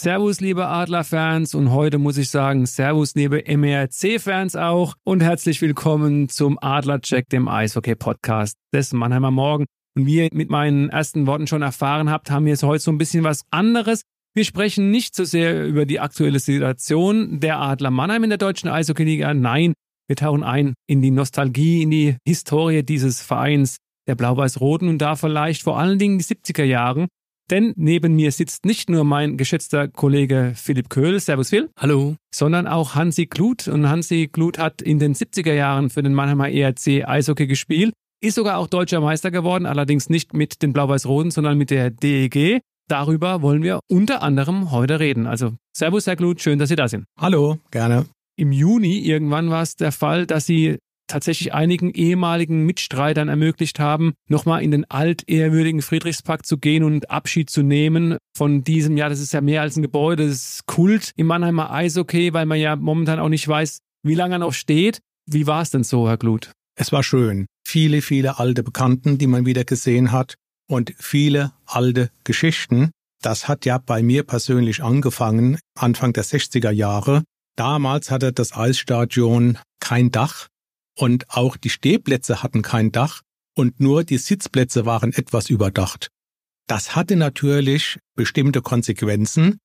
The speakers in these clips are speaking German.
Servus, liebe Adlerfans und heute muss ich sagen, Servus, liebe MRC-Fans auch und herzlich willkommen zum Adlercheck, dem Eishockey-Podcast des Mannheimer Morgen. Und wie ihr mit meinen ersten Worten schon erfahren habt, haben wir jetzt heute so ein bisschen was anderes. Wir sprechen nicht so sehr über die aktuelle Situation der Adler Mannheim in der deutschen Eishockey-Liga. Nein, wir tauchen ein in die Nostalgie, in die Historie dieses Vereins der Blau-Weiß-Roten und da vielleicht vor allen Dingen die 70er Jahre. Denn neben mir sitzt nicht nur mein geschätzter Kollege Philipp Köhl, Servus Phil. Hallo. Sondern auch Hansi Kluth. Und Hansi Kluth hat in den 70er Jahren für den Mannheimer ERC Eishockey gespielt, ist sogar auch deutscher Meister geworden, allerdings nicht mit den Blau-Weiß-Roten, sondern mit der DEG. Darüber wollen wir unter anderem heute reden. Also Servus, Herr Kluth, schön, dass Sie da sind. Hallo, gerne. Im Juni irgendwann war es der Fall, dass Sie tatsächlich einigen ehemaligen Mitstreitern ermöglicht haben, nochmal in den altehrwürdigen Friedrichspark zu gehen und Abschied zu nehmen von diesem, ja, das ist ja mehr als ein Gebäude, das ist Kult im Mannheimer Eishockey, weil man ja momentan auch nicht weiß, wie lange er noch steht. Wie war es denn so, Herr Glut? Es war schön. Viele, viele alte Bekannten, die man wieder gesehen hat und viele alte Geschichten. Das hat ja bei mir persönlich angefangen, Anfang der 60er Jahre. Damals hatte das Eisstadion kein Dach und auch die Stehplätze hatten kein Dach und nur die Sitzplätze waren etwas überdacht. Das hatte natürlich bestimmte Konsequenzen,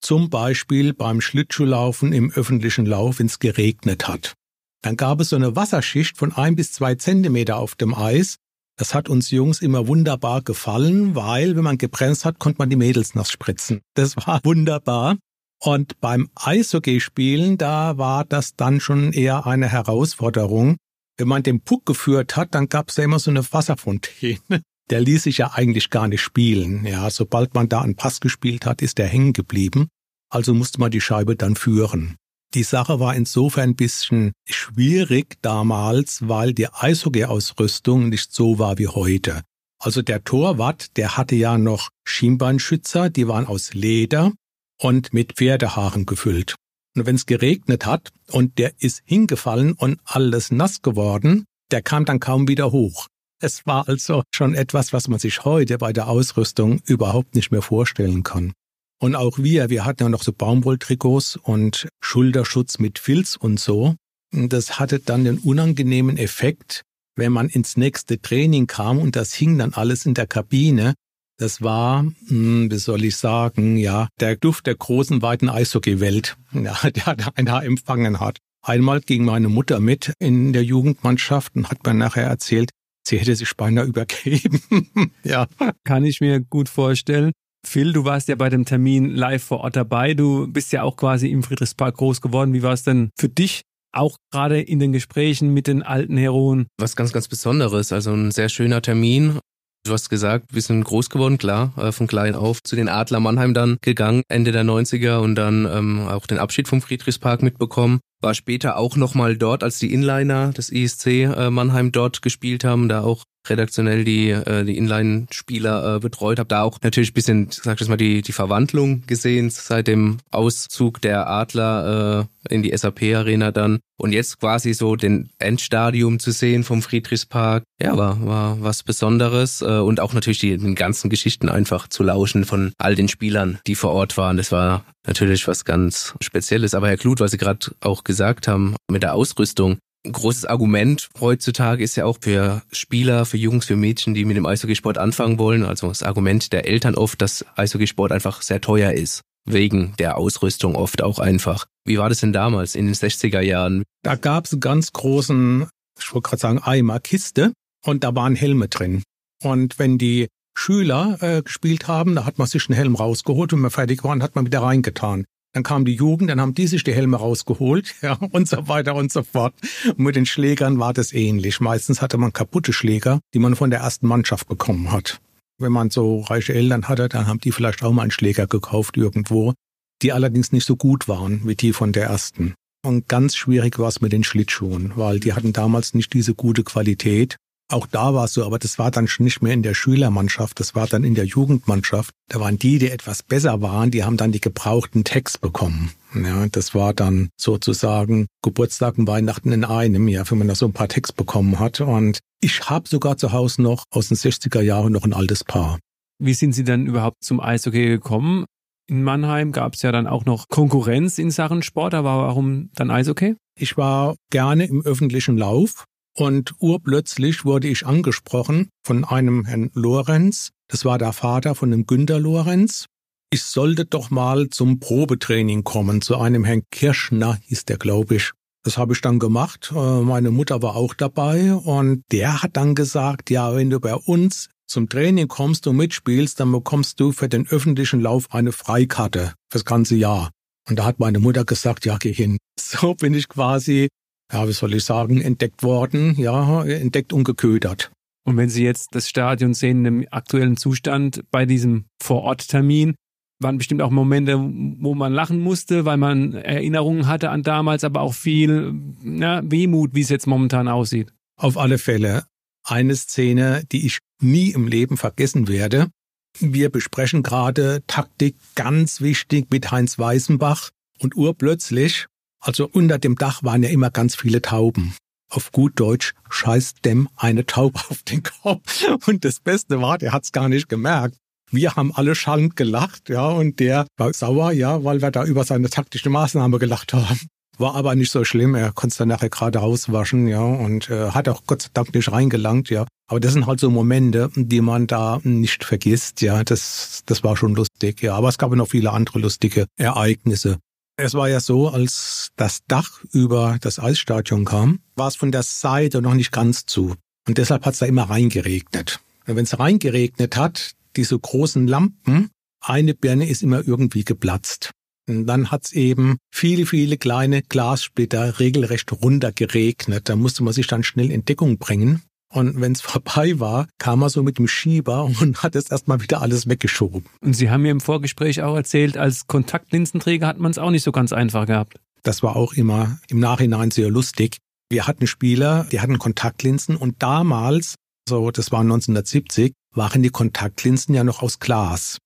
zum Beispiel beim Schlittschuhlaufen im öffentlichen Lauf, wenn es geregnet hat. Dann gab es so eine Wasserschicht von ein bis zwei Zentimeter auf dem Eis. Das hat uns Jungs immer wunderbar gefallen, weil wenn man gebremst hat, konnte man die Mädels nass spritzen. Das war wunderbar. Und beim Eishockeyspielen, da war das dann schon eher eine Herausforderung. Wenn man den Puck geführt hat, dann gab es ja immer so eine Wasserfontäne. Der ließ sich ja eigentlich gar nicht spielen. Ja, sobald man da einen Pass gespielt hat, ist der hängen geblieben. Also musste man die Scheibe dann führen. Die Sache war insofern ein bisschen schwierig damals, weil die Eishockeyausrüstung nicht so war wie heute. Also der Torwart, der hatte ja noch Schienbeinschützer, die waren aus Leder und mit Pferdehaaren gefüllt. Und wenn es geregnet hat und der ist hingefallen und alles nass geworden, der kam dann kaum wieder hoch. Es war also schon etwas, was man sich heute bei der Ausrüstung überhaupt nicht mehr vorstellen kann. Und auch wir, wir hatten ja noch so Baumwolltrikots und Schulterschutz mit Filz und so. Das hatte dann den unangenehmen Effekt, wenn man ins nächste Training kam und das hing dann alles in der Kabine, das war, hm, wie soll ich sagen, ja, der Duft der großen, weiten Eishockeywelt, ja, der da einer empfangen hat. Einmal ging meine Mutter mit in der Jugendmannschaft und hat mir nachher erzählt, sie hätte sich beinahe übergeben. ja. Kann ich mir gut vorstellen. Phil, du warst ja bei dem Termin live vor Ort dabei. Du bist ja auch quasi im Friedrichspark groß geworden. Wie war es denn für dich, auch gerade in den Gesprächen mit den alten Heroen? Was ganz, ganz Besonderes. Also ein sehr schöner Termin. Du hast gesagt, wir sind groß geworden, klar, äh, von klein auf zu den Adler Mannheim dann gegangen, Ende der 90er und dann ähm, auch den Abschied vom Friedrichspark mitbekommen. War später auch nochmal dort, als die Inliner des ISC äh, Mannheim dort gespielt haben, da auch redaktionell die, äh, die Inline-Spieler äh, betreut, habe da auch natürlich ein bisschen, sag ich mal, die, die Verwandlung gesehen seit dem Auszug der Adler äh, in die SAP-Arena dann. Und jetzt quasi so den Endstadium zu sehen vom Friedrichspark, ja, war, war was Besonderes. Äh, und auch natürlich die, den ganzen Geschichten einfach zu lauschen von all den Spielern, die vor Ort waren. Das war natürlich was ganz Spezielles. Aber Herr Kluth, was Sie gerade auch gesagt haben mit der Ausrüstung, großes Argument heutzutage ist ja auch für Spieler, für Jungs, für Mädchen, die mit dem Eishockeysport anfangen wollen, also das Argument der Eltern oft, dass Eishockeysport einfach sehr teuer ist. Wegen der Ausrüstung oft auch einfach. Wie war das denn damals in den 60er Jahren? Da gab es einen ganz großen, ich wollte gerade sagen, Eimer Kiste und da waren Helme drin. Und wenn die Schüler äh, gespielt haben, da hat man sich einen Helm rausgeholt und wenn man fertig war, hat man wieder reingetan. Dann kam die Jugend, dann haben die sich die Helme rausgeholt, ja, und so weiter und so fort. Und mit den Schlägern war das ähnlich. Meistens hatte man kaputte Schläger, die man von der ersten Mannschaft bekommen hat. Wenn man so reiche Eltern hatte, dann haben die vielleicht auch mal einen Schläger gekauft irgendwo, die allerdings nicht so gut waren wie die von der ersten. Und ganz schwierig war es mit den Schlittschuhen, weil die hatten damals nicht diese gute Qualität auch da war es so, aber das war dann schon nicht mehr in der Schülermannschaft, das war dann in der Jugendmannschaft. Da waren die, die etwas besser waren, die haben dann die gebrauchten Text bekommen. Ja, das war dann sozusagen Geburtstag und Weihnachten in einem, ja, wenn man da so ein paar Text bekommen hat. Und ich habe sogar zu Hause noch aus den 60er Jahren noch ein altes Paar. Wie sind Sie dann überhaupt zum Eishockey gekommen? In Mannheim gab es ja dann auch noch Konkurrenz in Sachen Sport, aber warum dann Eishockey? Ich war gerne im öffentlichen Lauf und urplötzlich wurde ich angesprochen von einem Herrn Lorenz. Das war der Vater von dem Günter Lorenz. Ich sollte doch mal zum Probetraining kommen, zu einem Herrn Kirschner hieß der, glaube ich. Das habe ich dann gemacht. Äh, meine Mutter war auch dabei und der hat dann gesagt, ja, wenn du bei uns zum Training kommst und mitspielst, dann bekommst du für den öffentlichen Lauf eine Freikarte fürs ganze Jahr. Und da hat meine Mutter gesagt, ja, geh hin. So bin ich quasi, ja, wie soll ich sagen, entdeckt worden, ja, entdeckt und geködert. Und wenn Sie jetzt das Stadion sehen im aktuellen Zustand bei diesem Vororttermin, waren bestimmt auch Momente, wo man lachen musste, weil man Erinnerungen hatte an damals, aber auch viel na, Wehmut, wie es jetzt momentan aussieht. Auf alle Fälle eine Szene, die ich nie im Leben vergessen werde. Wir besprechen gerade Taktik ganz wichtig mit Heinz Weißenbach und urplötzlich, also unter dem Dach waren ja immer ganz viele Tauben. Auf gut Deutsch scheißt dem eine Taube auf den Kopf. Und das Beste war, der hat's gar nicht gemerkt. Wir haben alle schallend gelacht, ja, und der war sauer, ja, weil wir da über seine taktische Maßnahme gelacht haben. War aber nicht so schlimm. Er konnte es dann nachher gerade rauswaschen, ja, und äh, hat auch Gott sei Dank nicht reingelangt, ja. Aber das sind halt so Momente, die man da nicht vergisst, ja. Das, das war schon lustig, ja. Aber es gab noch viele andere lustige Ereignisse. Es war ja so, als das Dach über das Eisstadion kam, war es von der Seite noch nicht ganz zu. Und deshalb hat es da immer reingeregnet. Und wenn es reingeregnet hat, diese großen Lampen, eine Birne ist immer irgendwie geplatzt. Und dann hat's eben viele, viele kleine Glassplitter regelrecht runtergeregnet. Da musste man sich dann schnell in Deckung bringen. Und wenn es vorbei war, kam er so mit dem Schieber und hat es erstmal wieder alles weggeschoben. Und Sie haben mir im Vorgespräch auch erzählt, als Kontaktlinsenträger hat man es auch nicht so ganz einfach gehabt. Das war auch immer im Nachhinein sehr lustig. Wir hatten Spieler, die hatten Kontaktlinsen und damals, so das war 1970, waren die Kontaktlinsen ja noch aus Glas.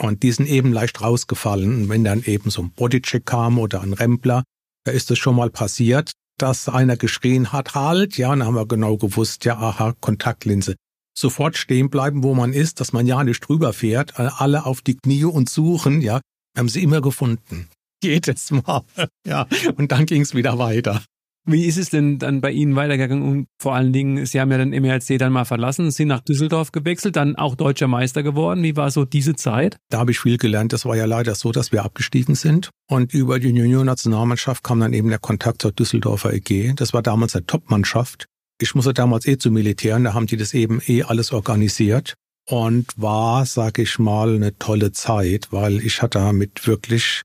Und die sind eben leicht rausgefallen. Und wenn dann eben so ein Bodycheck kam oder ein Rempler, da ist es schon mal passiert, dass einer geschrien hat, halt, ja, dann haben wir genau gewusst, ja, aha, Kontaktlinse. Sofort stehen bleiben, wo man ist, dass man ja nicht drüber fährt, alle auf die Knie und suchen, ja, haben sie immer gefunden. Jedes Mal, ja, und dann ging es wieder weiter. Wie ist es denn dann bei Ihnen weitergegangen? Und vor allen Dingen, Sie haben ja dann MRC dann mal verlassen, sind nach Düsseldorf gewechselt, dann auch deutscher Meister geworden. Wie war so diese Zeit? Da habe ich viel gelernt. Das war ja leider so, dass wir abgestiegen sind. Und über die Junior-Nationalmannschaft kam dann eben der Kontakt zur Düsseldorfer EG. Das war damals eine Top-Mannschaft. Ich musste damals eh zum Militär und da haben die das eben eh alles organisiert. Und war, sag ich mal, eine tolle Zeit, weil ich hatte mit wirklich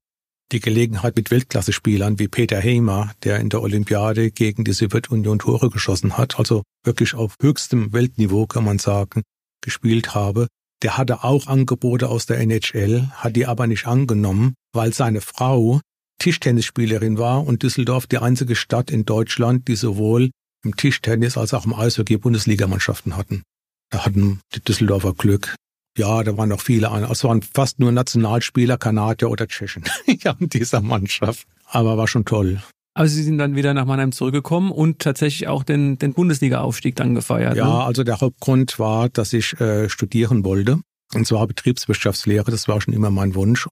die Gelegenheit mit Weltklasse-Spielern wie Peter Heimer, der in der Olympiade gegen die Sowjetunion Tore geschossen hat, also wirklich auf höchstem Weltniveau, kann man sagen, gespielt habe. Der hatte auch Angebote aus der NHL, hat die aber nicht angenommen, weil seine Frau Tischtennisspielerin war und Düsseldorf die einzige Stadt in Deutschland, die sowohl im Tischtennis als auch im Eishockey Bundesligamannschaften hatten. Da hatten die Düsseldorfer Glück. Ja, da waren noch viele andere. Es waren fast nur Nationalspieler, Kanadier oder Tschechen in dieser Mannschaft. Aber war schon toll. Also Sie sind dann wieder nach Mannheim zurückgekommen und tatsächlich auch den, den Bundesliga-Aufstieg dann gefeiert. Ja, ne? also der Hauptgrund war, dass ich äh, studieren wollte. Und zwar Betriebswirtschaftslehre, das war schon immer mein Wunsch.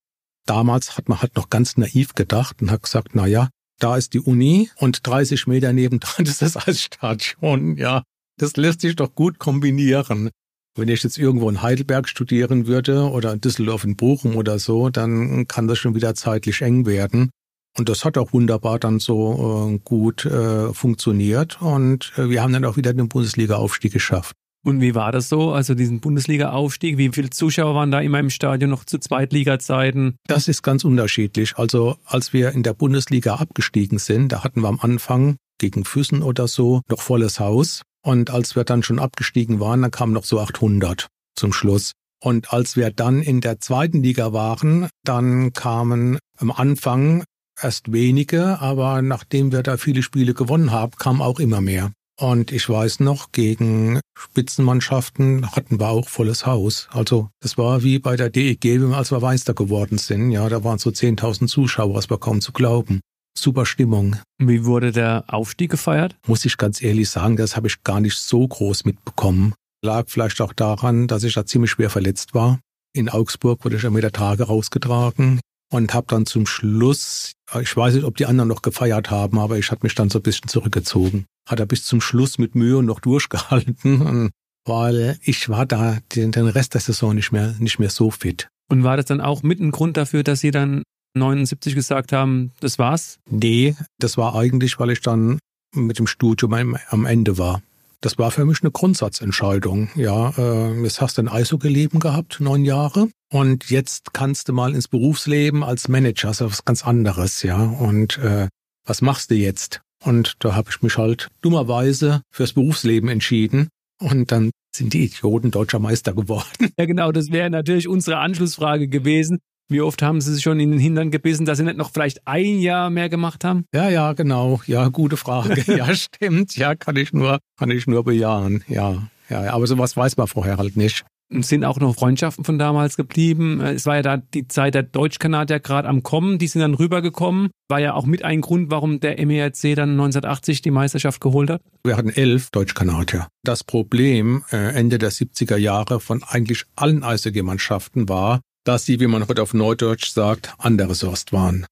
Damals hat man halt noch ganz naiv gedacht und hat gesagt, na ja, da ist die Uni und 30 Meter nebendran ist das Eisstadion. Ja, das lässt sich doch gut kombinieren. Wenn ich jetzt irgendwo in Heidelberg studieren würde oder in Düsseldorf in Bochum oder so, dann kann das schon wieder zeitlich eng werden. Und das hat auch wunderbar dann so äh, gut äh, funktioniert und äh, wir haben dann auch wieder den Bundesliga-Aufstieg geschafft. Und wie war das so? Also diesen Bundesliga-Aufstieg, wie viele Zuschauer waren da immer im Stadion noch zu Zweitliga-Zeiten? Das ist ganz unterschiedlich. Also als wir in der Bundesliga abgestiegen sind, da hatten wir am Anfang gegen Füssen oder so noch volles Haus. Und als wir dann schon abgestiegen waren, dann kamen noch so 800 zum Schluss. Und als wir dann in der zweiten Liga waren, dann kamen am Anfang erst wenige, aber nachdem wir da viele Spiele gewonnen haben, kamen auch immer mehr. Und ich weiß noch, gegen Spitzenmannschaften hatten wir auch volles Haus. Also das war wie bei der DEG, als wir Meister geworden sind. Ja, da waren so 10.000 Zuschauer, das war kaum zu glauben super Stimmung. Wie wurde der Aufstieg gefeiert? Muss ich ganz ehrlich sagen, das habe ich gar nicht so groß mitbekommen. Lag vielleicht auch daran, dass ich da ziemlich schwer verletzt war. In Augsburg wurde ich ja mit der Tage rausgetragen und habe dann zum Schluss, ich weiß nicht, ob die anderen noch gefeiert haben, aber ich hatte mich dann so ein bisschen zurückgezogen. Hat er bis zum Schluss mit Mühe noch durchgehalten, weil ich war da den, den Rest der Saison nicht mehr, nicht mehr so fit. Und war das dann auch mit ein Grund dafür, dass Sie dann 79 gesagt haben, das war's? Nee, das war eigentlich, weil ich dann mit dem Studium am Ende war. Das war für mich eine Grundsatzentscheidung. Ja, äh, jetzt hast du ein Eishockey-Leben gehabt, neun Jahre. Und jetzt kannst du mal ins Berufsleben als Manager, das ist was ganz anderes, ja. Und äh, was machst du jetzt? Und da habe ich mich halt dummerweise fürs Berufsleben entschieden. Und dann sind die Idioten deutscher Meister geworden. Ja, genau, das wäre natürlich unsere Anschlussfrage gewesen. Wie oft haben Sie sich schon in den Hintern gebissen, dass Sie nicht noch vielleicht ein Jahr mehr gemacht haben? Ja, ja, genau. Ja, gute Frage. ja, stimmt. Ja, kann ich nur, kann ich nur bejahen. Ja, ja, aber sowas weiß man vorher halt nicht. Sind auch noch Freundschaften von damals geblieben. Es war ja da die Zeit der Deutschkanadier gerade am Kommen. Die sind dann rübergekommen. War ja auch mit ein Grund, warum der MERC dann 1980 die Meisterschaft geholt hat. Wir hatten elf Deutschkanadier. Das Problem äh, Ende der 70er Jahre von eigentlich allen Eishockey-Mannschaften war, dass sie, wie man heute auf Neudeutsch sagt, andere Sorst waren.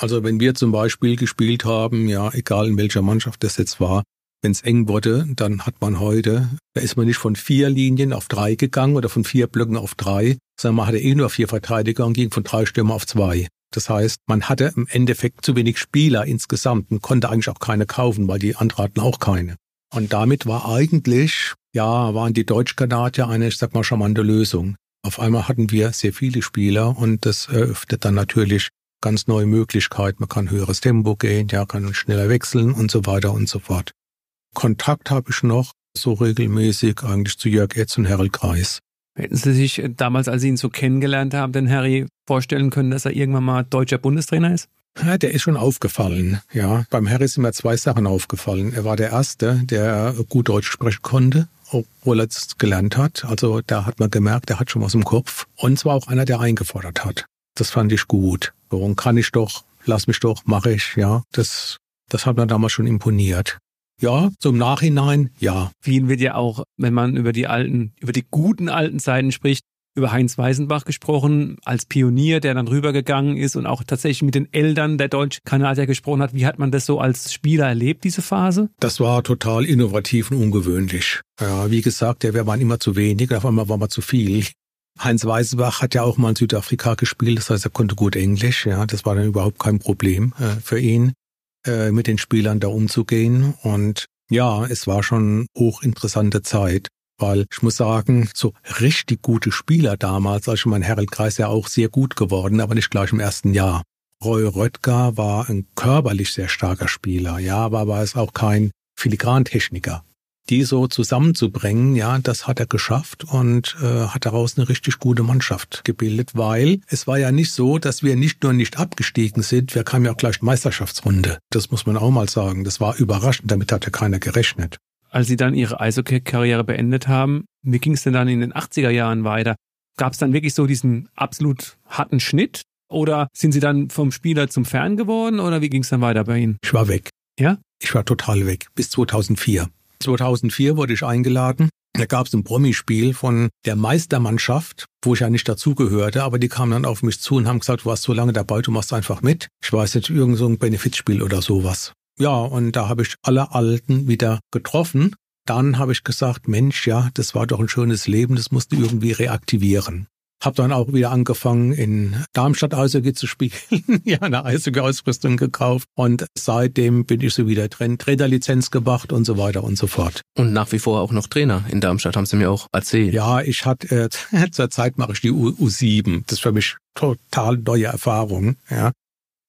Also wenn wir zum Beispiel gespielt haben, ja, egal in welcher Mannschaft das jetzt war, wenn es eng wurde, dann hat man heute, da ist man nicht von vier Linien auf drei gegangen oder von vier Blöcken auf drei, sondern man hatte eh nur vier Verteidiger und ging von drei Stürmer auf zwei. Das heißt, man hatte im Endeffekt zu wenig Spieler insgesamt und konnte eigentlich auch keine kaufen, weil die anderen hatten auch keine. Und damit war eigentlich, ja, waren die Deutschkanadier eine, ich sag mal, charmante Lösung. Auf einmal hatten wir sehr viele Spieler und das eröffnet dann natürlich ganz neue Möglichkeiten. Man kann höheres Tempo gehen, ja, kann schneller wechseln und so weiter und so fort. Kontakt habe ich noch so regelmäßig eigentlich zu Jörg Etz und Harold Kreis. Hätten Sie sich damals, als Sie ihn so kennengelernt haben, den Harry vorstellen können, dass er irgendwann mal deutscher Bundestrainer ist? Ja, der ist schon aufgefallen. Ja, beim Harry sind mir zwei Sachen aufgefallen. Er war der Erste, der gut Deutsch sprechen konnte es gelernt hat. Also da hat man gemerkt, er hat schon was im Kopf. Und zwar auch einer, der eingefordert hat. Das fand ich gut. Warum kann ich doch, lass mich doch, mache ich, ja. Das, das hat mir damals schon imponiert. Ja, zum Nachhinein, ja. Vielen wird ja auch, wenn man über die alten, über die guten alten Zeiten spricht, über Heinz Weisenbach gesprochen, als Pionier, der dann rübergegangen ist und auch tatsächlich mit den Eltern der Deutsch-Kanadier gesprochen hat. Wie hat man das so als Spieler erlebt, diese Phase? Das war total innovativ und ungewöhnlich. Ja, wie gesagt, der waren immer zu wenig, auf einmal war man zu viel. Heinz Weisenbach hat ja auch mal in Südafrika gespielt, das heißt, er konnte gut Englisch, ja, das war dann überhaupt kein Problem äh, für ihn, äh, mit den Spielern da umzugehen und ja, es war schon hochinteressante Zeit. Weil ich muss sagen, so richtig gute Spieler damals, also mein Heraldkreis ja auch sehr gut geworden, aber nicht gleich im ersten Jahr. Roy Röttger war ein körperlich sehr starker Spieler, ja, aber war es auch kein Filigrantechniker. Die so zusammenzubringen, ja, das hat er geschafft und äh, hat daraus eine richtig gute Mannschaft gebildet, weil es war ja nicht so, dass wir nicht nur nicht abgestiegen sind, wir kamen ja auch gleich Meisterschaftsrunde. Das muss man auch mal sagen. Das war überraschend, damit hatte keiner gerechnet als sie dann ihre Eishockey-Karriere beendet haben, wie ging es denn dann in den 80er Jahren weiter? Gab es dann wirklich so diesen absolut harten Schnitt? Oder sind sie dann vom Spieler zum Fan geworden? Oder wie ging es dann weiter bei Ihnen? Ich war weg. Ja? Ich war total weg. Bis 2004. 2004 wurde ich eingeladen. Da gab es ein Promispiel von der Meistermannschaft, wo ich ja nicht dazugehörte, aber die kamen dann auf mich zu und haben gesagt, du warst so lange dabei, du machst einfach mit. Ich weiß nicht, irgend so ein Benefizspiel oder sowas. Ja, und da habe ich alle Alten wieder getroffen. Dann habe ich gesagt, Mensch, ja, das war doch ein schönes Leben, das musste irgendwie reaktivieren. Hab dann auch wieder angefangen, in Darmstadt Eishockey zu spielen, ja, eine Eishockey-Ausrüstung gekauft und seitdem bin ich so wieder drin, Trainerlizenz gemacht und so weiter und so fort. Und nach wie vor auch noch Trainer in Darmstadt, haben Sie mir auch erzählt. Ja, ich hatte, äh, zurzeit mache ich die U U7. Das ist für mich total neue Erfahrung, ja.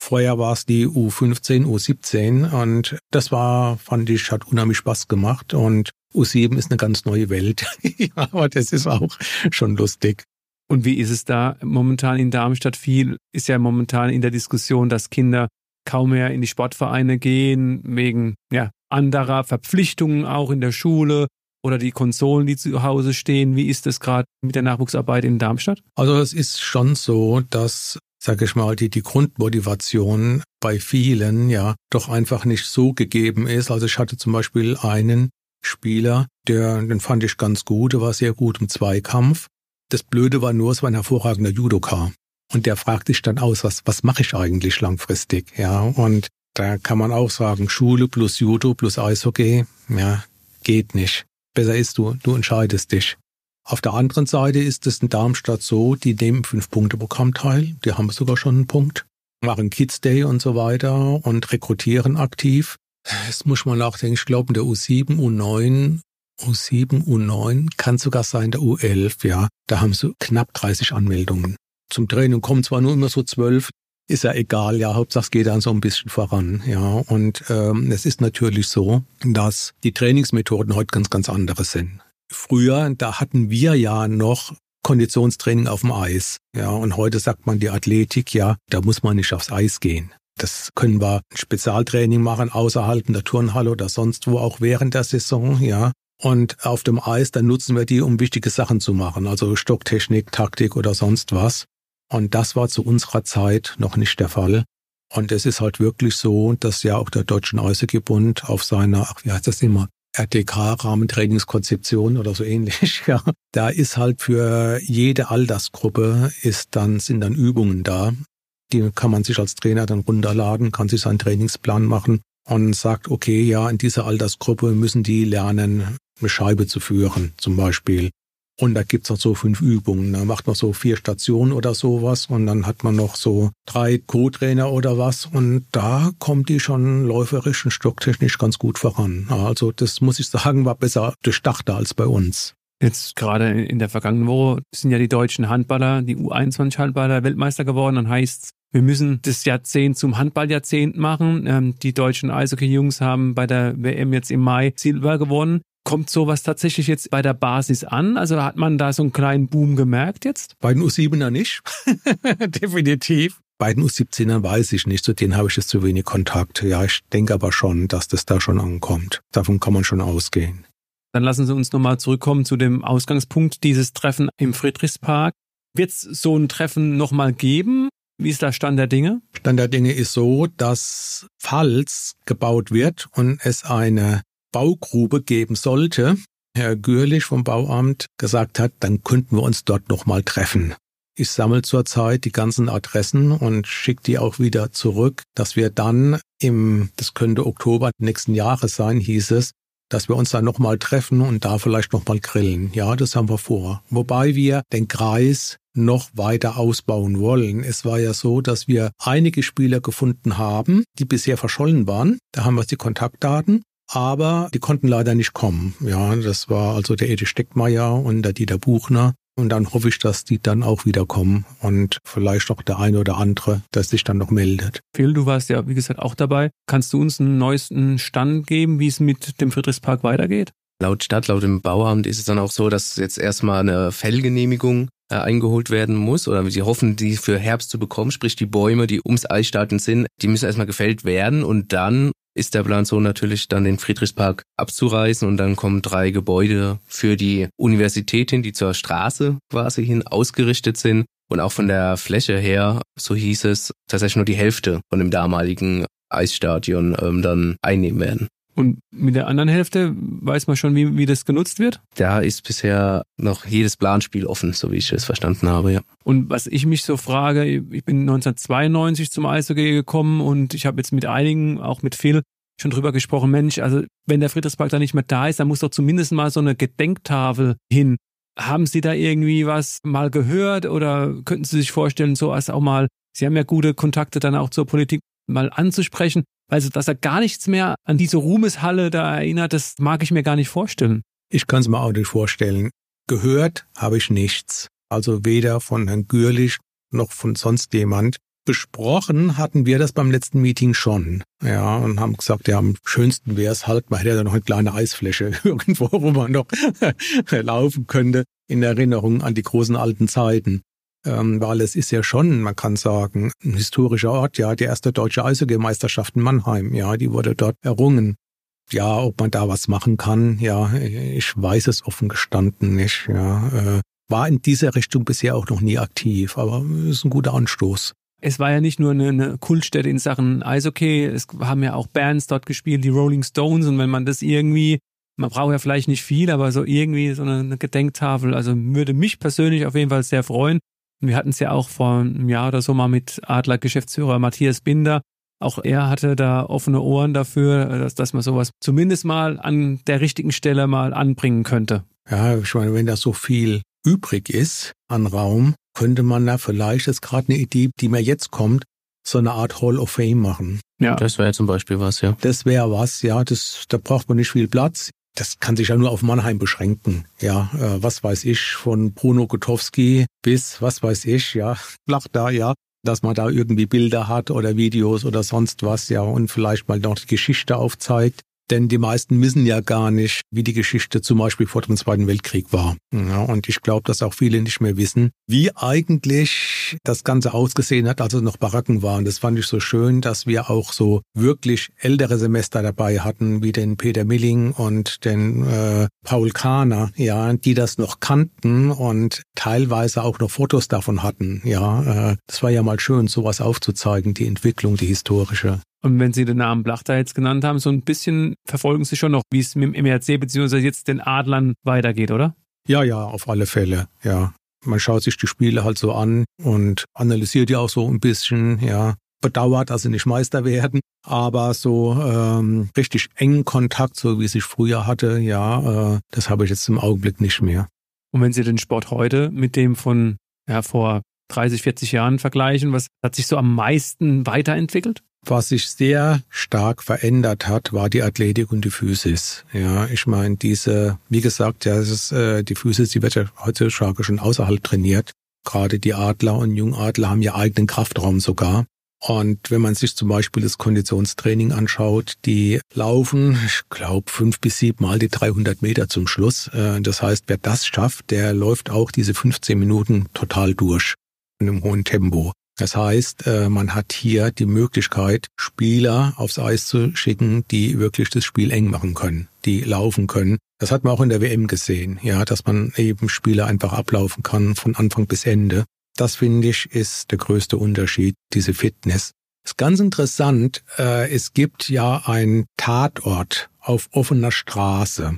Vorher war es die U15, U17 und das war, fand ich, hat unheimlich Spaß gemacht und U7 ist eine ganz neue Welt. aber das ist auch schon lustig. Und wie ist es da momentan in Darmstadt? Viel ist ja momentan in der Diskussion, dass Kinder kaum mehr in die Sportvereine gehen, wegen ja, anderer Verpflichtungen auch in der Schule oder die Konsolen, die zu Hause stehen. Wie ist es gerade mit der Nachwuchsarbeit in Darmstadt? Also es ist schon so, dass sage ich mal, die, die Grundmotivation bei vielen ja doch einfach nicht so gegeben ist. Also ich hatte zum Beispiel einen Spieler, der, den fand ich ganz gut, der war sehr gut im Zweikampf. Das Blöde war nur, es war ein hervorragender Judoka. Und der fragt sich dann aus, was, was mache ich eigentlich langfristig? Ja, und da kann man auch sagen, Schule plus Judo plus Eishockey, ja, geht nicht. Besser ist du, du entscheidest dich. Auf der anderen Seite ist es in Darmstadt so, die nehmen Fünf-Punkte-Programm teil, die haben sogar schon einen Punkt, machen Kids Day und so weiter und rekrutieren aktiv. Das muss man nachdenken, ich glaube in der U7, U9, U7, U9, kann sogar sein der U11, ja, da haben sie knapp 30 Anmeldungen. Zum Training kommen zwar nur immer so zwölf, ist ja egal, ja, Hauptsache es geht dann so ein bisschen voran, ja. Und ähm, es ist natürlich so, dass die Trainingsmethoden heute ganz, ganz andere sind. Früher, da hatten wir ja noch Konditionstraining auf dem Eis, ja, und heute sagt man die Athletik, ja, da muss man nicht aufs Eis gehen. Das können wir Spezialtraining machen außerhalb der Turnhalle oder sonst wo, auch während der Saison, ja. Und auf dem Eis, dann nutzen wir die, um wichtige Sachen zu machen, also Stocktechnik, Taktik oder sonst was. Und das war zu unserer Zeit noch nicht der Fall. Und es ist halt wirklich so, dass ja auch der Deutsche Eishockeybund auf seiner, ach, wie heißt das immer, RTK-Rahmentrainingskonzeption oder so ähnlich, ja. Da ist halt für jede Altersgruppe ist dann, sind dann Übungen da. Die kann man sich als Trainer dann runterladen, kann sich seinen Trainingsplan machen und sagt, okay, ja, in dieser Altersgruppe müssen die lernen, eine Scheibe zu führen, zum Beispiel. Und da gibt's auch so fünf Übungen. Da macht man so vier Stationen oder sowas und dann hat man noch so drei Co-Trainer oder was. Und da kommt die schon läuferisch und stocktechnisch ganz gut voran. Also das muss ich sagen, war besser durchdachter als bei uns. Jetzt gerade in der vergangenen Woche sind ja die deutschen Handballer, die U21-Handballer Weltmeister geworden. Dann heißt wir müssen das Jahrzehnt zum Handballjahrzehnt machen. Ähm, die deutschen Eishockey-Jungs haben bei der WM jetzt im Mai Silber gewonnen. Kommt sowas tatsächlich jetzt bei der Basis an? Also hat man da so einen kleinen Boom gemerkt jetzt? Bei den U7er nicht. Definitiv. Bei den U17ern weiß ich nicht, zu denen habe ich jetzt zu wenig Kontakt. Ja, ich denke aber schon, dass das da schon ankommt. Davon kann man schon ausgehen. Dann lassen Sie uns nochmal zurückkommen zu dem Ausgangspunkt dieses Treffen im Friedrichspark. Wird es so ein Treffen nochmal geben? Wie ist der Stand der Dinge? Stand der Dinge ist so, dass falls gebaut wird und es eine Baugrube geben sollte, Herr Gürlich vom Bauamt gesagt hat, dann könnten wir uns dort nochmal treffen. Ich sammle zurzeit die ganzen Adressen und schicke die auch wieder zurück, dass wir dann im, das könnte Oktober nächsten Jahres sein, hieß es, dass wir uns dann nochmal treffen und da vielleicht nochmal grillen. Ja, das haben wir vor. Wobei wir den Kreis noch weiter ausbauen wollen. Es war ja so, dass wir einige Spieler gefunden haben, die bisher verschollen waren. Da haben wir die Kontaktdaten aber die konnten leider nicht kommen. Ja, das war also der Edi Steckmeier und der Dieter Buchner. Und dann hoffe ich, dass die dann auch wieder kommen und vielleicht auch der eine oder andere, der sich dann noch meldet. Phil, du warst ja, wie gesagt, auch dabei. Kannst du uns einen neuesten Stand geben, wie es mit dem Friedrichspark weitergeht? Laut Stadt, laut dem Bauamt ist es dann auch so, dass jetzt erstmal eine Fellgenehmigung äh, eingeholt werden muss oder sie hoffen, die für Herbst zu bekommen, sprich die Bäume, die ums Eisstaaten sind, die müssen erstmal gefällt werden und dann ist der Plan so natürlich dann den Friedrichspark abzureißen und dann kommen drei Gebäude für die Universität hin, die zur Straße quasi hin ausgerichtet sind und auch von der Fläche her, so hieß es, tatsächlich nur die Hälfte von dem damaligen Eisstadion ähm, dann einnehmen werden. Und mit der anderen Hälfte weiß man schon, wie, wie das genutzt wird? Da ist bisher noch jedes Planspiel offen, so wie ich es verstanden habe, ja. Und was ich mich so frage, ich bin 1992 zum Eishockey gekommen und ich habe jetzt mit einigen, auch mit Phil, schon drüber gesprochen, Mensch, also wenn der Friedrichspark da nicht mehr da ist, dann muss doch zumindest mal so eine Gedenktafel hin. Haben Sie da irgendwie was mal gehört oder könnten Sie sich vorstellen, so als auch mal, Sie haben ja gute Kontakte dann auch zur Politik, mal anzusprechen, also dass er gar nichts mehr an diese Ruhmeshalle da erinnert, das mag ich mir gar nicht vorstellen. Ich kann es mir auch nicht vorstellen. Gehört habe ich nichts. Also weder von Herrn Gürlich noch von sonst jemand. Besprochen hatten wir das beim letzten Meeting schon. Ja, und haben gesagt, ja, am schönsten wäre es halt, man hätte ja noch eine kleine Eisfläche irgendwo, wo man noch laufen könnte, in Erinnerung an die großen alten Zeiten ähm, weil es ist ja schon, man kann sagen, ein historischer Ort, ja, die erste deutsche Eishockey-Meisterschaft in Mannheim, ja, die wurde dort errungen. Ja, ob man da was machen kann, ja, ich weiß es offen gestanden nicht, ja. Äh, war in dieser Richtung bisher auch noch nie aktiv, aber ist ein guter Anstoß. Es war ja nicht nur eine, eine Kultstätte in Sachen Eishockey, es haben ja auch Bands dort gespielt, die Rolling Stones, und wenn man das irgendwie Man braucht ja vielleicht nicht viel, aber so irgendwie so eine, Gedenktafel, also würde mich persönlich auf jeden Fall sehr freuen. Wir hatten es ja auch vor einem Jahr oder so mal mit Adler-Geschäftsführer Matthias Binder. Auch er hatte da offene Ohren dafür, dass, dass man sowas zumindest mal an der richtigen Stelle mal anbringen könnte. Ja, ich meine, wenn da so viel übrig ist an Raum, könnte man da vielleicht, das ist gerade eine Idee, die mir jetzt kommt, so eine Art Hall of Fame machen. Ja. Das wäre zum Beispiel was, ja. Das wäre was, ja. Das, da braucht man nicht viel Platz. Das kann sich ja nur auf Mannheim beschränken. Ja, äh, was weiß ich, von Bruno Gutowski bis, was weiß ich, ja, flach da, ja, dass man da irgendwie Bilder hat oder Videos oder sonst was, ja, und vielleicht mal noch die Geschichte aufzeigt. Denn die meisten wissen ja gar nicht, wie die Geschichte zum Beispiel vor dem Zweiten Weltkrieg war. Ja, und ich glaube, dass auch viele nicht mehr wissen, wie eigentlich das Ganze ausgesehen hat, als es noch Baracken waren. Das fand ich so schön, dass wir auch so wirklich ältere Semester dabei hatten, wie den Peter Milling und den äh, Paul Kahner, ja, die das noch kannten und teilweise auch noch Fotos davon hatten. Ja, äh, das war ja mal schön, sowas aufzuzeigen, die Entwicklung, die historische. Und wenn Sie den Namen Blachter jetzt genannt haben, so ein bisschen verfolgen Sie schon noch, wie es mit dem MRC bzw. jetzt den Adlern weitergeht, oder? Ja, ja, auf alle Fälle, ja. Man schaut sich die Spiele halt so an und analysiert die auch so ein bisschen, ja. Bedauert, dass sie nicht Meister werden, aber so ähm, richtig engen Kontakt, so wie es ich früher hatte, ja, äh, das habe ich jetzt im Augenblick nicht mehr. Und wenn Sie den Sport heute mit dem von ja, vor 30, 40 Jahren vergleichen, was hat sich so am meisten weiterentwickelt? Was sich sehr stark verändert hat, war die Athletik und die Physis. Ja, ich meine, diese, wie gesagt, ja, ist, äh, die Physis, die wird ja heutzutage schon außerhalb trainiert. Gerade die Adler und Jungadler haben ja eigenen Kraftraum sogar. Und wenn man sich zum Beispiel das Konditionstraining anschaut, die laufen, ich glaube, fünf bis sieben Mal die 300 Meter zum Schluss. Äh, das heißt, wer das schafft, der läuft auch diese 15 Minuten total durch in einem hohen Tempo. Das heißt, äh, man hat hier die Möglichkeit, Spieler aufs Eis zu schicken, die wirklich das Spiel eng machen können, die laufen können. Das hat man auch in der WM gesehen, ja, dass man eben Spieler einfach ablaufen kann von Anfang bis Ende. Das finde ich ist der größte Unterschied, diese Fitness. Ist ganz interessant, äh, es gibt ja einen Tatort auf offener Straße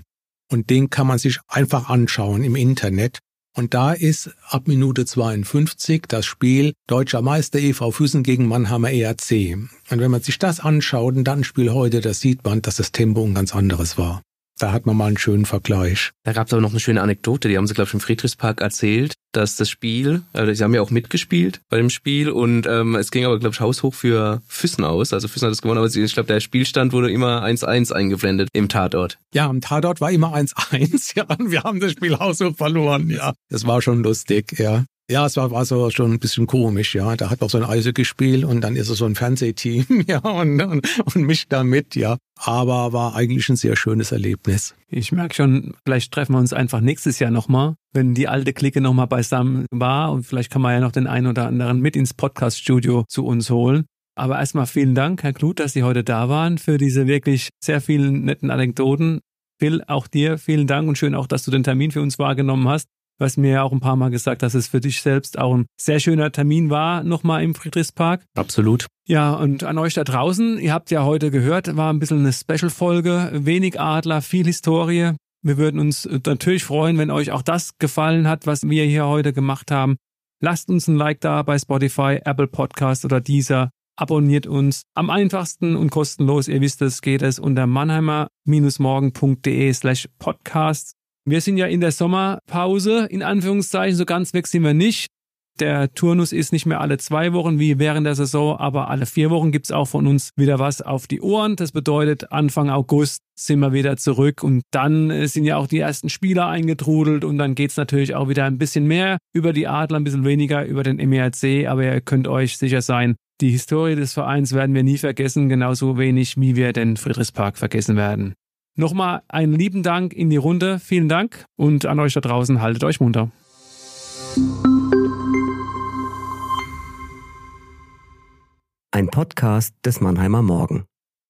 und den kann man sich einfach anschauen im Internet. Und da ist ab Minute 52 das Spiel Deutscher Meister e.V. Füssen gegen Mannheimer ERC. Und wenn man sich das anschaut ein Spiel heute, da sieht man, dass das Tempo ein ganz anderes war. Da hat man mal einen schönen Vergleich. Da gab es aber noch eine schöne Anekdote, die haben sie, glaube ich, im Friedrichspark erzählt, dass das Spiel, also sie haben ja auch mitgespielt bei dem Spiel und ähm, es ging aber, glaube ich, haushoch für Füssen aus. Also Füssen hat es gewonnen, aber ich glaube, der Spielstand wurde immer 1-1 eingeblendet im Tatort. Ja, im Tatort war immer 1-1, ja, und wir haben das Spiel haushoch verloren, ja. Das war schon lustig, ja. Ja, es war, war so schon ein bisschen komisch, ja. Da hat auch so ein Eise gespielt und dann ist es so ein Fernsehteam, ja, und, und, und mich damit, ja. Aber war eigentlich ein sehr schönes Erlebnis. Ich merke schon, vielleicht treffen wir uns einfach nächstes Jahr nochmal, wenn die alte Clique nochmal beisammen war und vielleicht kann man ja noch den einen oder anderen mit ins Podcast-Studio zu uns holen. Aber erstmal vielen Dank, Herr Kluth, dass Sie heute da waren für diese wirklich sehr vielen netten Anekdoten. Phil, auch dir vielen Dank und schön auch, dass du den Termin für uns wahrgenommen hast. Du hast mir ja auch ein paar Mal gesagt, dass es für dich selbst auch ein sehr schöner Termin war, nochmal im Friedrichspark. Absolut. Ja, und an euch da draußen, ihr habt ja heute gehört, war ein bisschen eine Special-Folge, wenig Adler, viel Historie. Wir würden uns natürlich freuen, wenn euch auch das gefallen hat, was wir hier heute gemacht haben. Lasst uns ein Like da bei Spotify, Apple Podcast oder dieser. Abonniert uns. Am einfachsten und kostenlos, ihr wisst es, geht es unter mannheimer-morgen.de slash podcast. Wir sind ja in der Sommerpause, in Anführungszeichen, so ganz weg sind wir nicht. Der Turnus ist nicht mehr alle zwei Wochen wie während der Saison, aber alle vier Wochen gibt's auch von uns wieder was auf die Ohren. Das bedeutet, Anfang August sind wir wieder zurück und dann äh, sind ja auch die ersten Spieler eingetrudelt und dann geht's natürlich auch wieder ein bisschen mehr über die Adler, ein bisschen weniger über den MERC, aber ihr könnt euch sicher sein, die Historie des Vereins werden wir nie vergessen, genauso wenig wie wir den Friedrichspark vergessen werden. Nochmal einen lieben Dank in die Runde. Vielen Dank und an euch da draußen, haltet euch munter. Ein Podcast des Mannheimer Morgen.